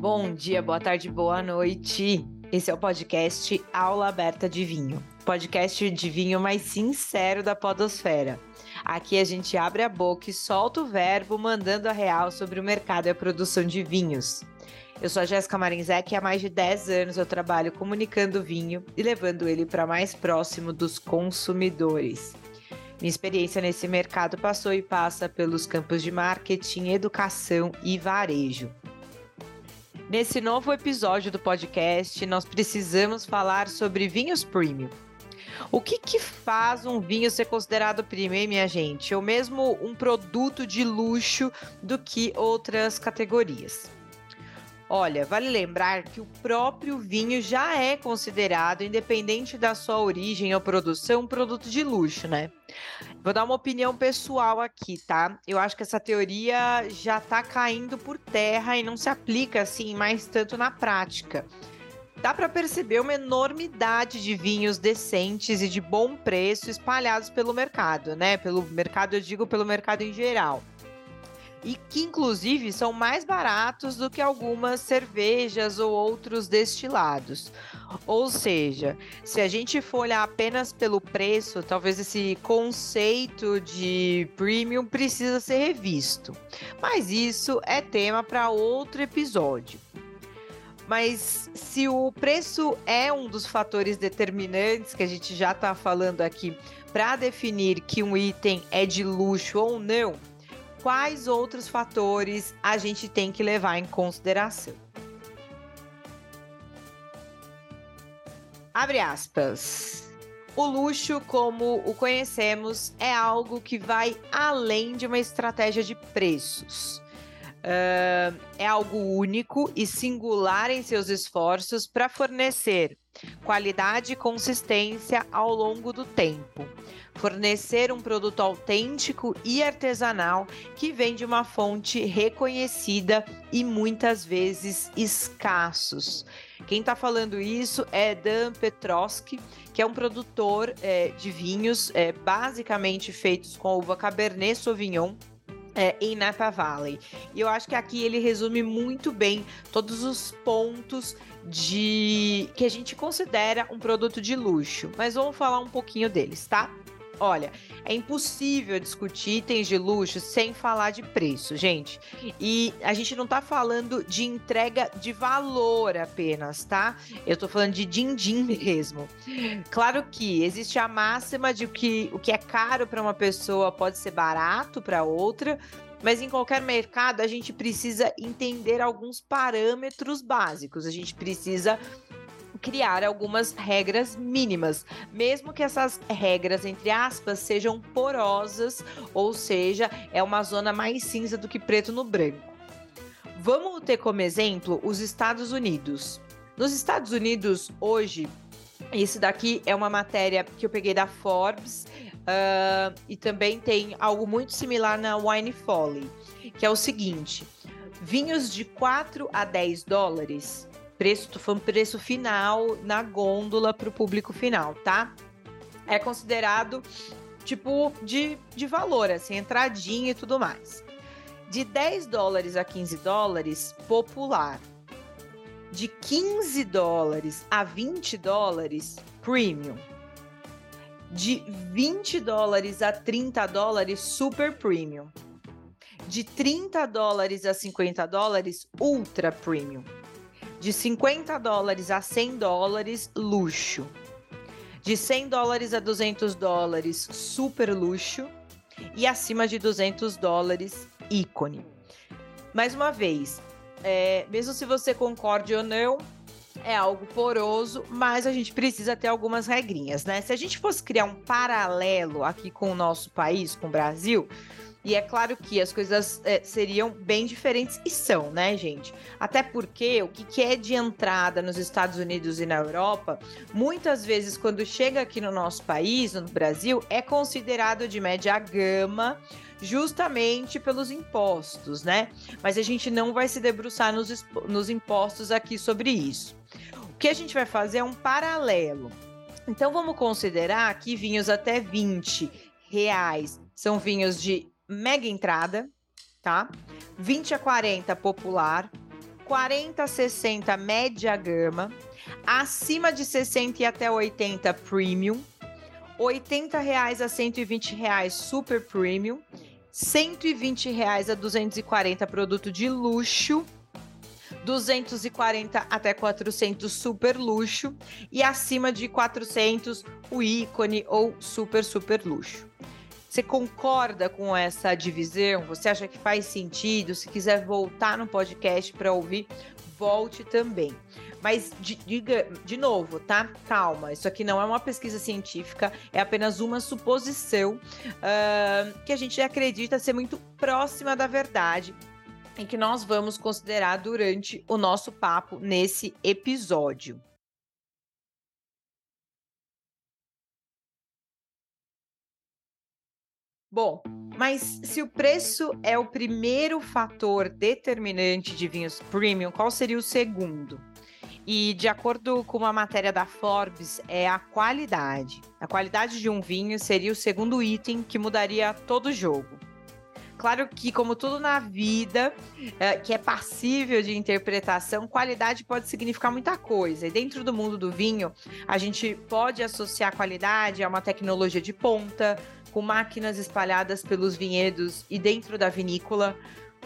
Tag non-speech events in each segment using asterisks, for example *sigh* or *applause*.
Bom dia, boa tarde, boa noite. Esse é o podcast Aula Aberta de Vinho, podcast de vinho mais sincero da Podosfera. Aqui a gente abre a boca e solta o verbo mandando a real sobre o mercado e a produção de vinhos. Eu sou a Jéssica Marinzec e há mais de 10 anos eu trabalho comunicando vinho e levando ele para mais próximo dos consumidores. Minha experiência nesse mercado passou e passa pelos campos de marketing, educação e varejo. Nesse novo episódio do podcast, nós precisamos falar sobre vinhos premium. O que, que faz um vinho ser considerado premium, minha gente? Ou mesmo um produto de luxo do que outras categorias? Olha, vale lembrar que o próprio vinho já é considerado, independente da sua origem ou produção, um produto de luxo, né? Vou dar uma opinião pessoal aqui, tá? Eu acho que essa teoria já tá caindo por terra e não se aplica assim mais tanto na prática. Dá para perceber uma enormidade de vinhos decentes e de bom preço espalhados pelo mercado, né? Pelo mercado, eu digo pelo mercado em geral e que inclusive são mais baratos do que algumas cervejas ou outros destilados. Ou seja, se a gente for olhar apenas pelo preço, talvez esse conceito de premium precisa ser revisto. Mas isso é tema para outro episódio. Mas se o preço é um dos fatores determinantes que a gente já está falando aqui para definir que um item é de luxo ou não, quais outros fatores a gente tem que levar em consideração. Abre aspas. O luxo, como o conhecemos, é algo que vai além de uma estratégia de preços. Uh, é algo único e singular em seus esforços para fornecer qualidade e consistência ao longo do tempo fornecer um produto autêntico e artesanal que vem de uma fonte reconhecida e muitas vezes escassos. Quem está falando isso é Dan Petroski, que é um produtor é, de vinhos é, basicamente feitos com uva Cabernet Sauvignon, é, em Napa Valley. E eu acho que aqui ele resume muito bem todos os pontos de que a gente considera um produto de luxo. Mas vamos falar um pouquinho deles, tá? Olha, é impossível discutir itens de luxo sem falar de preço, gente. E a gente não tá falando de entrega de valor apenas, tá? Eu tô falando de din-din mesmo. Claro que existe a máxima de que o que é caro para uma pessoa pode ser barato para outra, mas em qualquer mercado a gente precisa entender alguns parâmetros básicos. A gente precisa criar algumas regras mínimas, mesmo que essas regras, entre aspas, sejam porosas, ou seja, é uma zona mais cinza do que preto no branco. Vamos ter como exemplo os Estados Unidos. Nos Estados Unidos, hoje, esse daqui é uma matéria que eu peguei da Forbes uh, e também tem algo muito similar na Wine Folly, que é o seguinte: vinhos de 4 a 10 dólares preço, tô falando preço final na gôndola para o público final, tá? É considerado tipo de, de valor, assim, entradinha e tudo mais. De 10 dólares a 15 dólares, popular. De 15 dólares a 20 dólares, premium. De 20 dólares a 30 dólares, super premium. De 30 dólares a 50 dólares, ultra premium de 50 dólares a 100 dólares, luxo. De 100 dólares a 200 dólares, super luxo. E acima de 200 dólares, ícone. Mais uma vez, é, mesmo se você concorde ou não, é algo poroso, mas a gente precisa ter algumas regrinhas, né? Se a gente fosse criar um paralelo aqui com o nosso país, com o Brasil, e é claro que as coisas é, seriam bem diferentes e são, né, gente? Até porque o que, é de entrada nos Estados Unidos e na Europa, muitas vezes quando chega aqui no nosso país, no Brasil, é considerado de média gama justamente pelos impostos, né? Mas a gente não vai se debruçar nos, nos impostos aqui sobre isso. Que a gente vai fazer é um paralelo. Então vamos considerar que vinhos até 20 reais são vinhos de mega entrada, tá? 20 a 40 popular, 40 a 60 média gama, acima de 60 e até 80 premium, 80 reais a 120 reais super premium, 120 reais a 240 produto de luxo, 240 até 400 super luxo e acima de 400 o ícone ou super super luxo. Você concorda com essa divisão? Você acha que faz sentido? Se quiser voltar no podcast para ouvir, volte também. Mas diga de novo, tá? Calma, isso aqui não é uma pesquisa científica, é apenas uma suposição uh, que a gente acredita ser muito próxima da verdade e que nós vamos considerar durante o nosso papo nesse episódio. Bom, mas se o preço é o primeiro fator determinante de vinhos premium, qual seria o segundo? E de acordo com uma matéria da Forbes, é a qualidade. A qualidade de um vinho seria o segundo item que mudaria todo o jogo. Claro que, como tudo na vida, é, que é passível de interpretação, qualidade pode significar muita coisa. E dentro do mundo do vinho, a gente pode associar qualidade a uma tecnologia de ponta, com máquinas espalhadas pelos vinhedos e dentro da vinícola,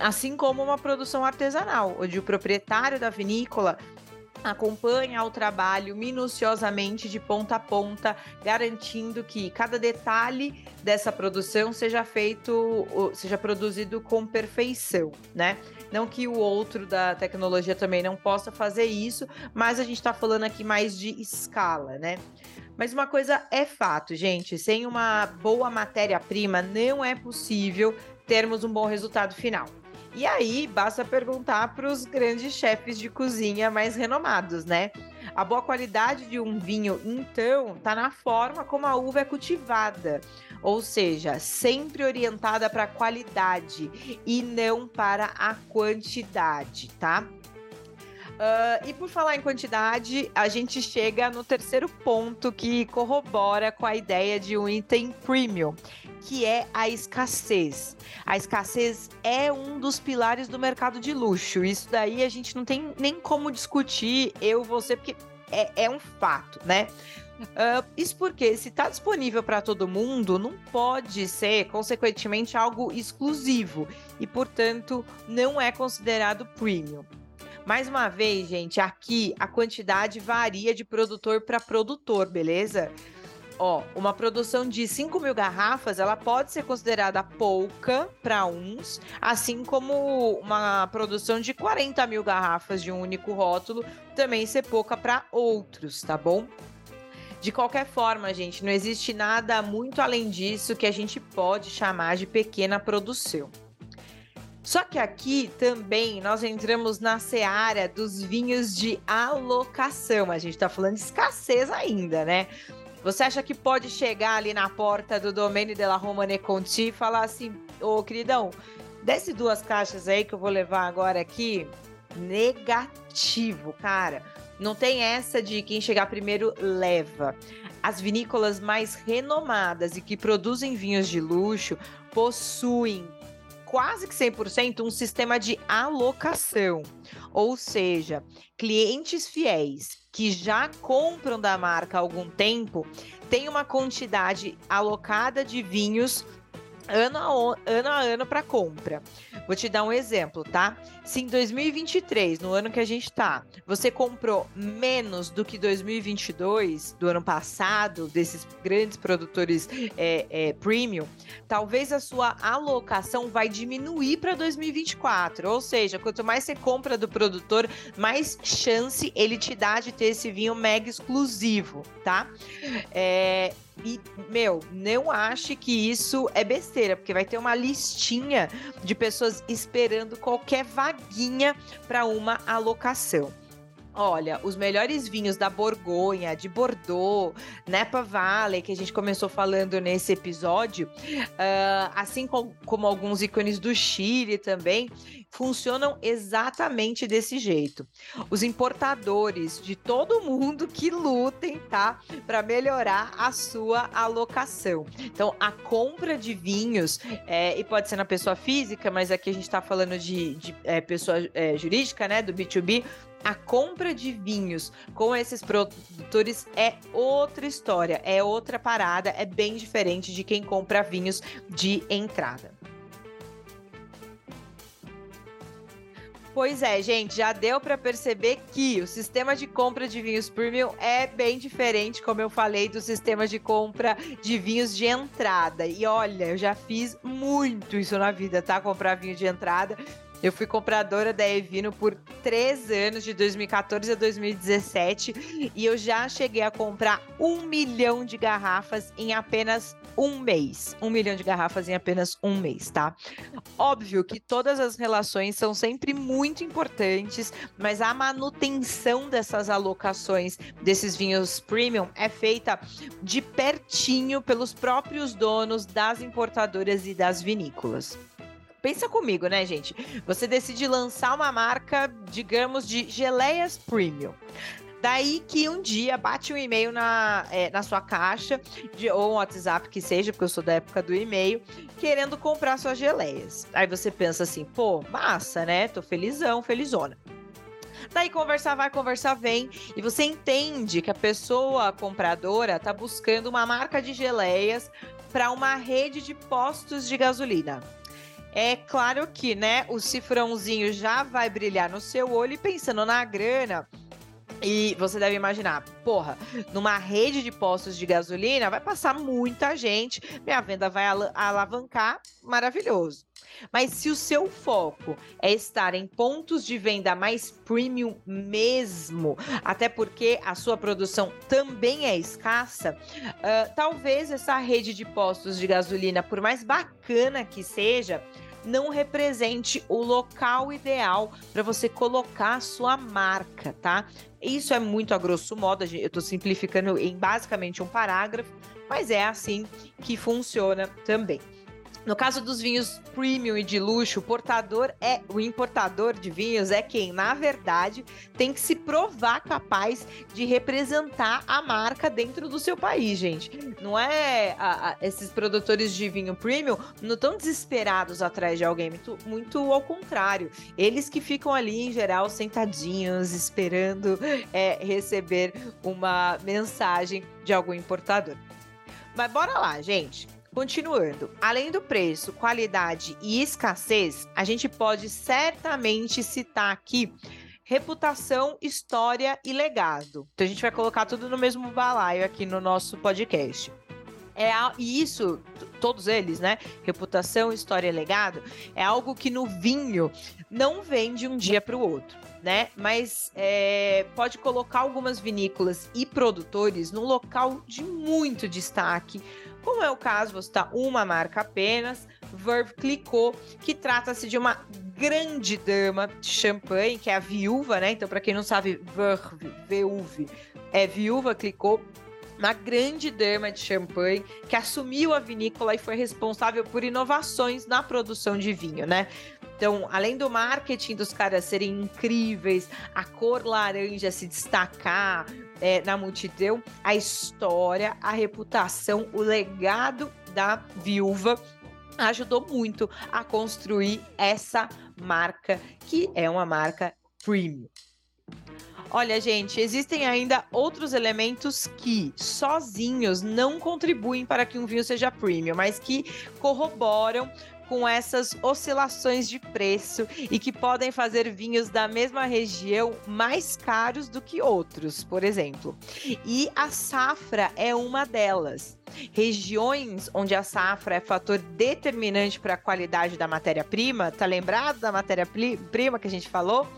assim como uma produção artesanal, onde o proprietário da vinícola acompanha o trabalho minuciosamente de ponta a ponta, garantindo que cada detalhe dessa produção seja feito, seja produzido com perfeição, né? Não que o outro da tecnologia também não possa fazer isso, mas a gente está falando aqui mais de escala, né? Mas uma coisa é fato, gente: sem uma boa matéria-prima, não é possível termos um bom resultado final. E aí, basta perguntar para os grandes chefes de cozinha mais renomados, né? A boa qualidade de um vinho, então, está na forma como a uva é cultivada, ou seja, sempre orientada para a qualidade e não para a quantidade, tá? Uh, e por falar em quantidade, a gente chega no terceiro ponto que corrobora com a ideia de um item premium, que é a escassez. A escassez é um dos pilares do mercado de luxo. Isso daí a gente não tem nem como discutir, eu, você, porque é, é um fato, né? Uh, isso porque, se está disponível para todo mundo, não pode ser, consequentemente, algo exclusivo e, portanto, não é considerado premium. Mais uma vez, gente, aqui a quantidade varia de produtor para produtor, beleza? Ó, uma produção de 5 mil garrafas, ela pode ser considerada pouca para uns, assim como uma produção de 40 mil garrafas de um único rótulo também ser pouca para outros, tá bom? De qualquer forma, gente, não existe nada muito além disso que a gente pode chamar de pequena produção. Só que aqui também nós entramos na seara dos vinhos de alocação. A gente está falando de escassez ainda, né? Você acha que pode chegar ali na porta do Domaine de la Romane Conti e falar assim: Ô oh, queridão, desce duas caixas aí que eu vou levar agora aqui? Negativo, cara. Não tem essa de quem chegar primeiro leva. As vinícolas mais renomadas e que produzem vinhos de luxo possuem quase que 100% um sistema de alocação. Ou seja, clientes fiéis que já compram da marca há algum tempo têm uma quantidade alocada de vinhos ano a ano, a ano para compra. Vou te dar um exemplo, tá? Se em 2023, no ano que a gente tá, você comprou menos do que 2022, do ano passado, desses grandes produtores é, é, premium, talvez a sua alocação vai diminuir para 2024. Ou seja, quanto mais você compra do produtor, mais chance ele te dá de ter esse vinho mega exclusivo, tá? É, e, meu, não ache que isso é besteira, porque vai ter uma listinha de pessoas esperando qualquer vaguinha para uma alocação. Olha, os melhores vinhos da Borgonha, de Bordeaux, Napa Valley, que a gente começou falando nesse episódio, uh, assim com, como alguns ícones do Chile também, funcionam exatamente desse jeito. Os importadores de todo mundo que lutem, tá? Para melhorar a sua alocação. Então, a compra de vinhos, é, e pode ser na pessoa física, mas aqui a gente está falando de, de é, pessoa é, jurídica, né? Do B2B a compra de vinhos com esses produtores é outra história, é outra parada, é bem diferente de quem compra vinhos de entrada. Pois é, gente, já deu para perceber que o sistema de compra de vinhos premium é bem diferente, como eu falei, do sistema de compra de vinhos de entrada. E olha, eu já fiz muito isso na vida, tá? Comprar vinho de entrada. Eu fui compradora da Evino por três anos, de 2014 a 2017, e eu já cheguei a comprar um milhão de garrafas em apenas um mês. Um milhão de garrafas em apenas um mês, tá? Óbvio que todas as relações são sempre muito importantes, mas a manutenção dessas alocações desses vinhos premium é feita de pertinho pelos próprios donos das importadoras e das vinícolas pensa comigo, né, gente? Você decide lançar uma marca, digamos, de geleias premium. Daí que um dia bate um e-mail na, é, na sua caixa, de, ou um WhatsApp que seja, porque eu sou da época do e-mail, querendo comprar suas geleias. Aí você pensa assim, pô, massa, né? Tô felizão, felizona. Daí conversar vai, conversar vem, e você entende que a pessoa compradora tá buscando uma marca de geleias para uma rede de postos de gasolina. É claro que, né, o cifrãozinho já vai brilhar no seu olho e pensando na grana. E você deve imaginar, porra, numa rede de postos de gasolina vai passar muita gente, minha venda vai al alavancar, maravilhoso. Mas se o seu foco é estar em pontos de venda mais premium mesmo, até porque a sua produção também é escassa, uh, talvez essa rede de postos de gasolina, por mais bacana que seja, não represente o local ideal para você colocar a sua marca, tá? Isso é muito a grosso modo, eu estou simplificando em basicamente um parágrafo, mas é assim que funciona também. No caso dos vinhos premium e de luxo, o portador é o importador de vinhos é quem, na verdade, tem que se provar capaz de representar a marca dentro do seu país, gente. Não é a, a, esses produtores de vinho premium não estão desesperados atrás de alguém, muito, muito ao contrário. Eles que ficam ali em geral sentadinhos esperando é, receber uma mensagem de algum importador. Mas bora lá, gente. Continuando, além do preço, qualidade e escassez, a gente pode certamente citar aqui reputação, história e legado. Então a gente vai colocar tudo no mesmo balaio aqui no nosso podcast. É, e isso, todos eles, né? Reputação, história e legado, é algo que no vinho não vem de um dia para o outro. Né? Mas é, pode colocar algumas vinícolas e produtores num local de muito destaque como é o caso, vou citar uma marca apenas, Verve Clicquot, que trata-se de uma grande dama de champanhe, que é a viúva, né? Então, para quem não sabe, Verve, Veuve, é viúva Clicquot, uma grande dama de champanhe que assumiu a vinícola e foi responsável por inovações na produção de vinho, né? Então, além do marketing dos caras serem incríveis, a cor laranja se destacar é, na multidão, a história, a reputação, o legado da viúva ajudou muito a construir essa marca, que é uma marca premium. Olha, gente, existem ainda outros elementos que sozinhos não contribuem para que um vinho seja premium, mas que corroboram com essas oscilações de preço e que podem fazer vinhos da mesma região mais caros do que outros, por exemplo. E a safra é uma delas. Regiões onde a safra é fator determinante para a qualidade da matéria-prima, tá lembrado da matéria-prima que a gente falou?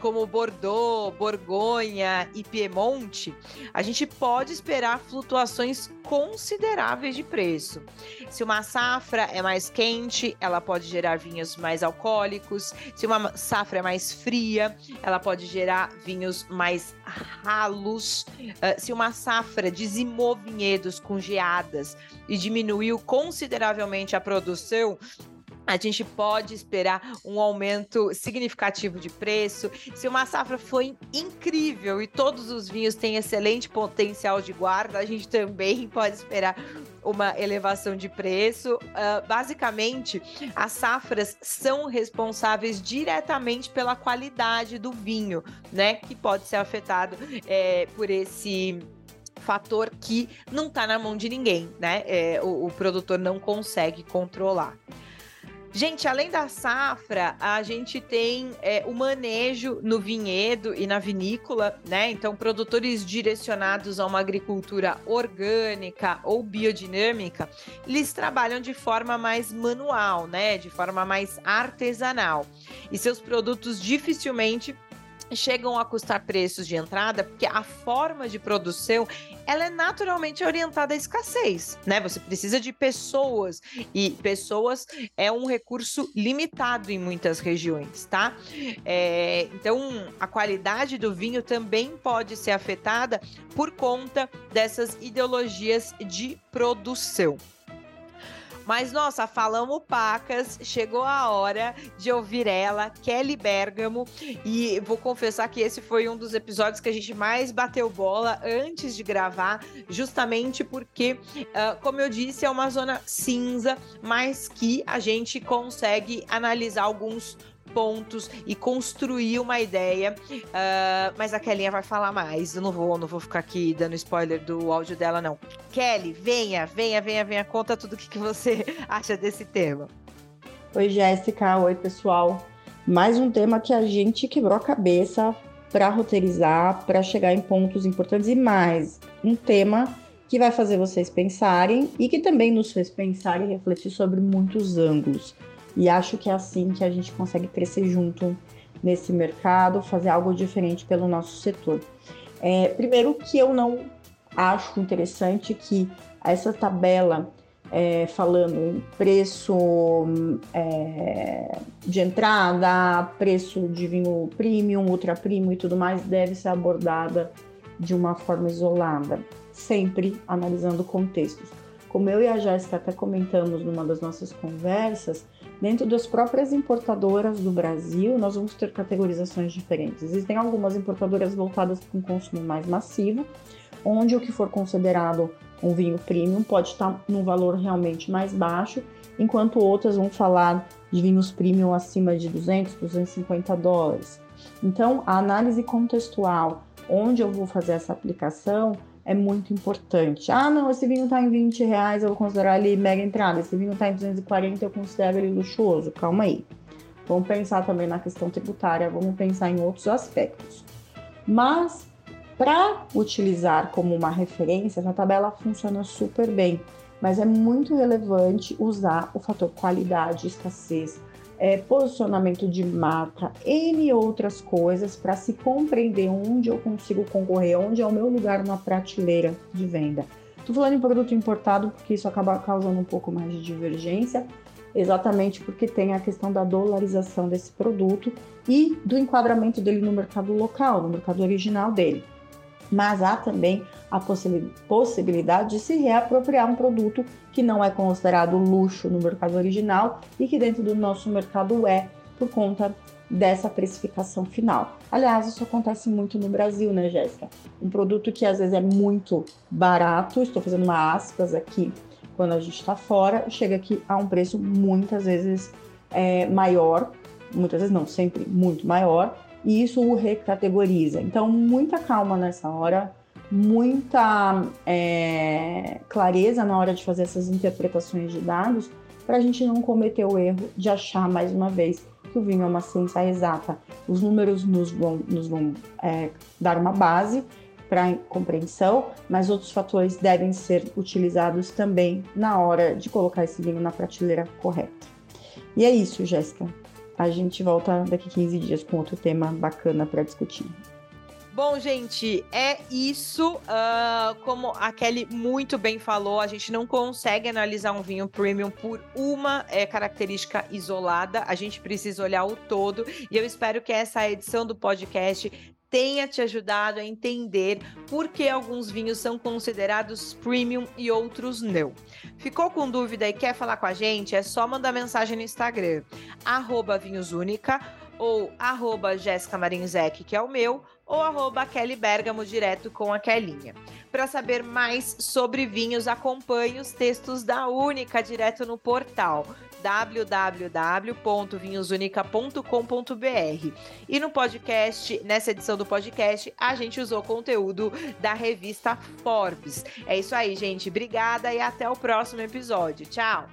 Como Bordeaux, Borgonha e Piemonte, a gente pode esperar flutuações consideráveis de preço. Se uma safra é mais quente, ela pode gerar vinhos mais alcoólicos. Se uma safra é mais fria, ela pode gerar vinhos mais ralos. Uh, se uma safra dizimou vinhedos com geadas e diminuiu consideravelmente a produção, a gente pode esperar um aumento significativo de preço. Se uma safra foi incrível e todos os vinhos têm excelente potencial de guarda, a gente também *laughs* pode esperar uma elevação de preço. Uh, basicamente, as safras são responsáveis diretamente pela qualidade do vinho, né? Que pode ser afetado é, por esse fator que não está na mão de ninguém, né? É, o, o produtor não consegue controlar. Gente, além da safra, a gente tem é, o manejo no vinhedo e na vinícola, né? Então, produtores direcionados a uma agricultura orgânica ou biodinâmica, eles trabalham de forma mais manual, né? De forma mais artesanal. E seus produtos dificilmente chegam a custar preços de entrada porque a forma de produção ela é naturalmente orientada à escassez, né? Você precisa de pessoas e pessoas é um recurso limitado em muitas regiões, tá? É, então a qualidade do vinho também pode ser afetada por conta dessas ideologias de produção. Mas, nossa, falamos pacas, chegou a hora de ouvir ela, Kelly Bergamo, e vou confessar que esse foi um dos episódios que a gente mais bateu bola antes de gravar, justamente porque, uh, como eu disse, é uma zona cinza, mas que a gente consegue analisar alguns pontos e construir uma ideia. Uh, mas a Kelly vai falar mais. Eu não vou, não vou ficar aqui dando spoiler do áudio dela, não. Kelly, venha, venha, venha, venha, conta tudo o que, que você *laughs* acha desse tema. Oi, Jéssica. Oi, pessoal. Mais um tema que a gente quebrou a cabeça para roteirizar, para chegar em pontos importantes e mais um tema que vai fazer vocês pensarem e que também nos fez pensar e refletir sobre muitos ângulos. E acho que é assim que a gente consegue crescer junto nesse mercado, fazer algo diferente pelo nosso setor. É, primeiro que eu não acho interessante que essa tabela é, falando em preço é, de entrada, preço de vinho premium, ultra premium e tudo mais, deve ser abordada de uma forma isolada, sempre analisando contextos. Como eu e a Jéssica até comentamos numa das nossas conversas, Dentro das próprias importadoras do Brasil, nós vamos ter categorizações diferentes. Existem algumas importadoras voltadas para um consumo mais massivo, onde o que for considerado um vinho premium pode estar num valor realmente mais baixo, enquanto outras vão falar de vinhos premium acima de 200, 250 dólares. Então, a análise contextual, onde eu vou fazer essa aplicação, é muito importante. Ah, não, esse vinho tá em 20 reais, eu vou considerar ele mega entrada. Esse vinho tá em 240, eu considero ele luxuoso. Calma aí. Vamos pensar também na questão tributária, vamos pensar em outros aspectos. Mas, para utilizar como uma referência, essa tabela funciona super bem. Mas é muito relevante usar o fator qualidade, escassez, é, posicionamento de marca, N outras coisas para se compreender onde eu consigo concorrer, onde é o meu lugar na prateleira de venda. Estou falando em produto importado porque isso acaba causando um pouco mais de divergência, exatamente porque tem a questão da dolarização desse produto e do enquadramento dele no mercado local, no mercado original dele mas há também a possibilidade de se reapropriar um produto que não é considerado luxo no mercado original e que dentro do nosso mercado é por conta dessa precificação final. Aliás, isso acontece muito no Brasil, né, Jéssica? Um produto que às vezes é muito barato, estou fazendo uma aspas aqui, quando a gente está fora, chega aqui a um preço muitas vezes é, maior, muitas vezes não, sempre muito maior, e isso o recategoriza. Então, muita calma nessa hora, muita é, clareza na hora de fazer essas interpretações de dados, para a gente não cometer o erro de achar mais uma vez que o vinho é uma ciência exata. Os números nos vão, nos vão é, dar uma base para compreensão, mas outros fatores devem ser utilizados também na hora de colocar esse vinho na prateleira correta. E é isso, Jéssica. A gente volta daqui 15 dias com outro tema bacana para discutir. Bom, gente, é isso. Uh, como a Kelly muito bem falou, a gente não consegue analisar um vinho premium por uma é, característica isolada. A gente precisa olhar o todo. E eu espero que essa edição do podcast tenha te ajudado a entender por que alguns vinhos são considerados premium e outros não. Ficou com dúvida e quer falar com a gente? É só mandar mensagem no Instagram, vinhosúnica ou arroba Jéssica Marinzec, que é o meu, ou arroba Kelly Bergamo, direto com a Kelinha. Para saber mais sobre vinhos, acompanhe os textos da Única direto no portal www.vinhosunica.com.br. E no podcast, nessa edição do podcast, a gente usou conteúdo da revista Forbes. É isso aí, gente. Obrigada e até o próximo episódio. Tchau!